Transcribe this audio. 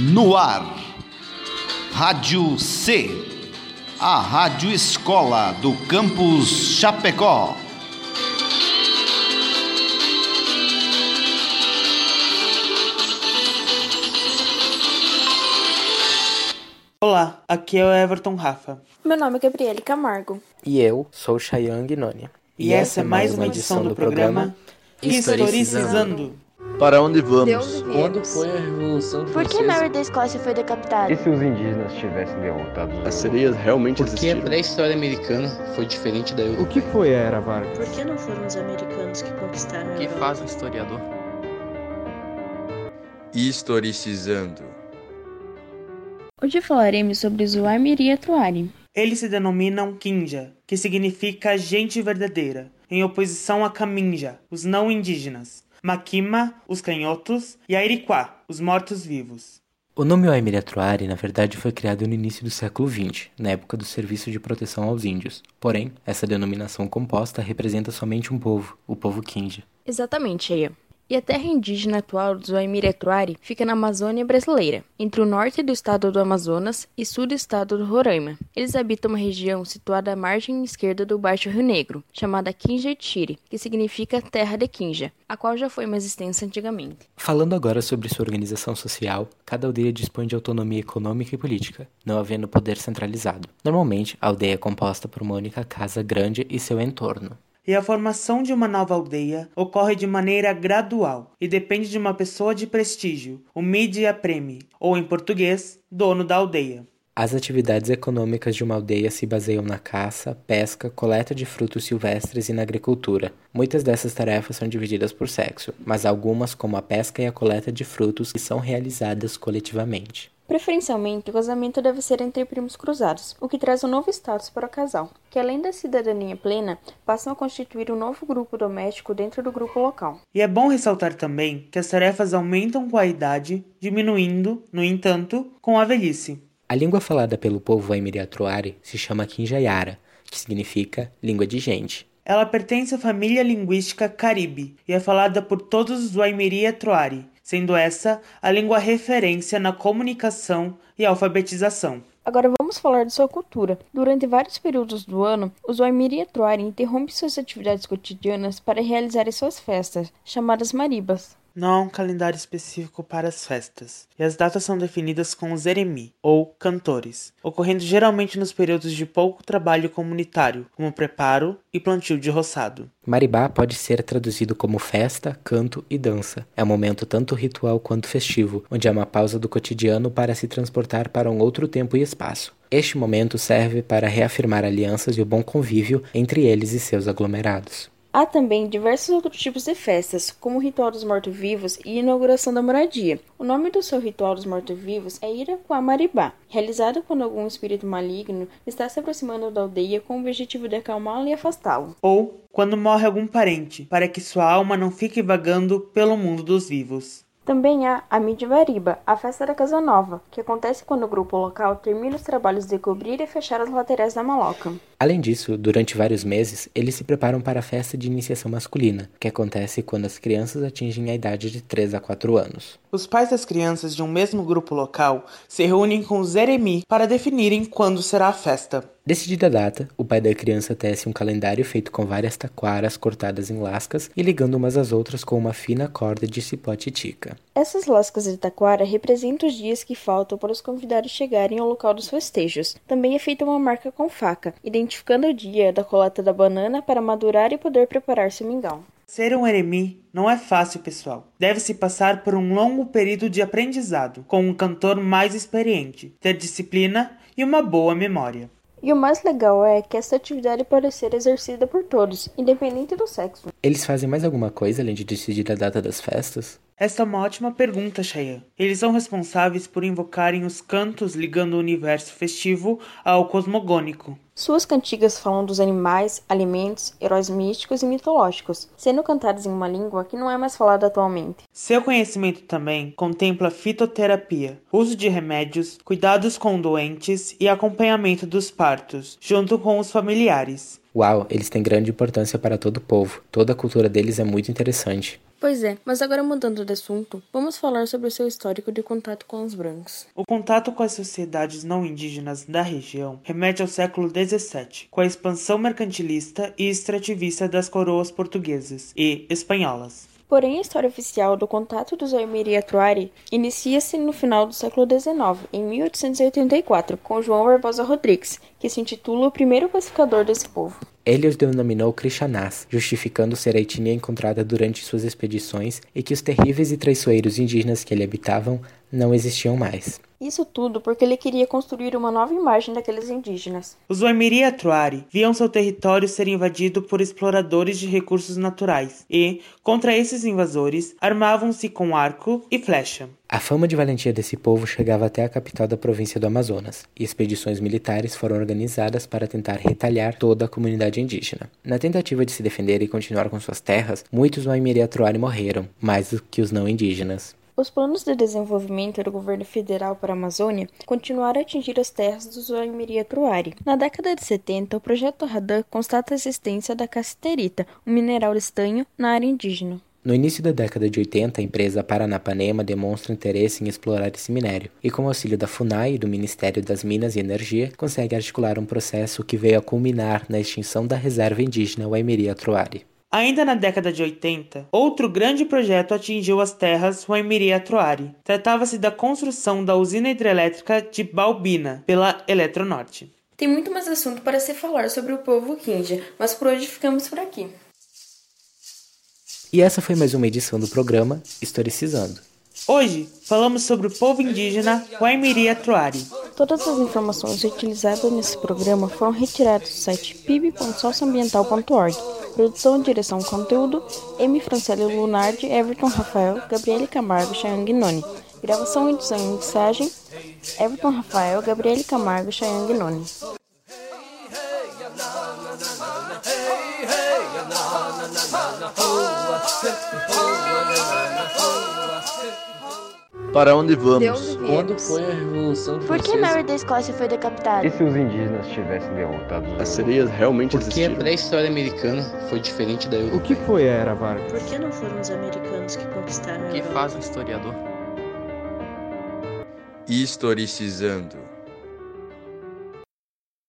No ar, Rádio C, a Rádio Escola do Campus Chapecó. Olá, aqui é o Everton Rafa. Meu nome é Gabriele Camargo. E eu sou Chayang Nônia. E, essa é mais uma edição do programa Historicizando. Para onde vamos? Quando foi a Revolução Por que Mary da Escócia foi decapitada? E se os indígenas tivessem derrotado os As sereias realmente Por que a pré-história americana foi diferente da O europeia? que foi a Era Vargas? Por que não foram os americanos que conquistaram a O que Europa? faz um historiador? Historicizando. Hoje falaremos sobre Zuaimiri Atruari. Eles se denominam Kinja, que significa gente verdadeira, em oposição a Kaminja, os não indígenas, Makima, os canhotos, e Airiquá, os mortos-vivos. O nome Atruari, na verdade, foi criado no início do século XX, na época do Serviço de Proteção aos Índios. Porém, essa denominação composta representa somente um povo, o povo Kinja. Exatamente, Eia. E a terra indígena atual do Zuaimiri Atruari fica na Amazônia brasileira, entre o norte do estado do Amazonas e sul do estado do Roraima. Eles habitam uma região situada à margem esquerda do Baixo Rio Negro, chamada Kinja-Tiri, que significa terra de Kinja, a qual já foi mais extensa antigamente. Falando agora sobre sua organização social, cada aldeia dispõe de autonomia econômica e política, não havendo poder centralizado. Normalmente, a aldeia é composta por uma única casa grande e seu entorno. E a formação de uma nova aldeia ocorre de maneira gradual e depende de uma pessoa de prestígio, o media premi, ou em português, dono da aldeia. As atividades econômicas de uma aldeia se baseiam na caça, pesca, coleta de frutos silvestres e na agricultura. Muitas dessas tarefas são divididas por sexo, mas algumas, como a pesca e a coleta de frutos, são realizadas coletivamente. Preferencialmente, o casamento deve ser entre primos cruzados, o que traz um novo status para o casal, que além da cidadania plena, passam a constituir um novo grupo doméstico dentro do grupo local. E é bom ressaltar também que as tarefas aumentam com a idade, diminuindo, no entanto, com a velhice. A língua falada pelo povo Waimiri Atruari se chama Kinjayara, que significa língua de gente. Ela pertence à família linguística Caribe e é falada por todos os Waimiri Atruari, sendo essa a língua referência na comunicação e alfabetização. Agora vamos falar de sua cultura. Durante vários períodos do ano, os Waimiri Atruari interrompem suas atividades cotidianas para realizarem suas festas, chamadas maribas. Não há um calendário específico para as festas, e as datas são definidas com os eremi, ou cantores, ocorrendo geralmente nos períodos de pouco trabalho comunitário, como preparo e plantio de roçado. Maribá pode ser traduzido como festa, canto e dança. É um momento tanto ritual quanto festivo, onde há uma pausa do cotidiano para se transportar para um outro tempo e espaço. Este momento serve para reafirmar alianças e o bom convívio entre eles e seus aglomerados. Há também diversos outros tipos de festas, como o ritual dos mortos-vivos e inauguração da moradia. O nome do seu ritual dos mortos-vivos é Iraquá Maribá, realizado quando algum espírito maligno está se aproximando da aldeia com o objetivo de acalmá-lo e afastá-lo. Ou quando morre algum parente, para que sua alma não fique vagando pelo mundo dos vivos. Também há a Midvariba, a festa da Casa Nova, que acontece quando o grupo local termina os trabalhos de cobrir e fechar as laterais da maloca. Além disso, durante vários meses, eles se preparam para a festa de iniciação masculina, que acontece quando as crianças atingem a idade de 3 a 4 anos. Os pais das crianças de um mesmo grupo local se reúnem com os eremi para definirem quando será a festa. Decidida a data, o pai da criança tece um calendário feito com várias taquaras cortadas em lascas e ligando umas às outras com uma fina corda de cipó titica. Essas lascas de taquara representam os dias que faltam para os convidados chegarem ao local dos festejos. Também é feita uma marca com faca, identificando o dia da coleta da banana para madurar e poder preparar seu mingau. Ser um eremi não é fácil, pessoal. Deve-se passar por um longo período de aprendizado, com um cantor mais experiente, ter disciplina e uma boa memória. E o mais legal é que essa atividade pode ser exercida por todos, independente do sexo. Eles fazem mais alguma coisa além de decidir a data das festas? Esta é uma ótima pergunta, Cheyenne. Eles são responsáveis por invocarem os cantos ligando o universo festivo ao cosmogônico. Suas cantigas falam dos animais, alimentos, heróis místicos e mitológicos, sendo cantadas em uma língua que não é mais falada atualmente. Seu conhecimento também contempla fitoterapia, uso de remédios, cuidados com doentes e acompanhamento dos partos, junto com os familiares. Uau, eles têm grande importância para todo o povo. Toda a cultura deles é muito interessante. Pois é, mas agora mudando de assunto, vamos falar sobre o seu histórico de contato com os brancos. O contato com as sociedades não indígenas da região remete ao século XVII, com a expansão mercantilista e extrativista das coroas portuguesas e espanholas. Porém, a história oficial do contato dos Aimiri e Atuari inicia-se no final do século XIX, em 1884, com João Barbosa Rodrigues, que se intitula o primeiro pacificador desse povo. Ele os denominou Krishanás, justificando ser a etnia encontrada durante suas expedições e que os terríveis e traiçoeiros indígenas que ele habitavam não existiam mais. Isso tudo porque ele queria construir uma nova imagem daqueles indígenas. Os Waimiri Atuari viam seu território ser invadido por exploradores de recursos naturais e, contra esses invasores, armavam-se com arco e flecha. A fama de valentia desse povo chegava até a capital da província do Amazonas, e expedições militares foram organizadas para tentar retalhar toda a comunidade indígena. Na tentativa de se defender e continuar com suas terras, muitos Waimiri Atuari morreram, mais do que os não indígenas. Os planos de desenvolvimento do governo federal para a Amazônia continuaram a atingir as terras dos Waimiri Truari. Na década de 70, o projeto Radan constata a existência da cassiterita, um mineral estanho, na área indígena. No início da década de 80, a empresa Paranapanema demonstra interesse em explorar esse minério, e com o auxílio da FUNAI e do Ministério das Minas e Energia, consegue articular um processo que veio a culminar na extinção da reserva indígena Waimiri Truari. Ainda na década de 80, outro grande projeto atingiu as terras Waimiri-Atuari. Tratava-se da construção da usina hidrelétrica de Balbina, pela Eletronorte. Tem muito mais assunto para se falar sobre o povo Kinja, mas por hoje ficamos por aqui. E essa foi mais uma edição do programa Historicizando. Hoje falamos sobre o povo indígena Waimiri-Atuari. Todas as informações utilizadas nesse programa foram retiradas do site pib.socioambiental.org. Produção e direção conteúdo, M. Francélio Lunardi, Everton Rafael, Gabriele Camargo, Chayang Noni. Gravação, edição e mixagem, Everton Rafael, Gabriele Camargo, Chayang Noni. Para onde vamos? De onde Quando foi a Revolução Por que? Mary da Escócia foi decapitada? E se os indígenas tivessem derrotado As sereias realmente Porque a existiram? pré-história americana foi diferente da O europeia. que foi a Era Vargas? Por que não foram os americanos que conquistaram a O que faz um historiador? Historicizando.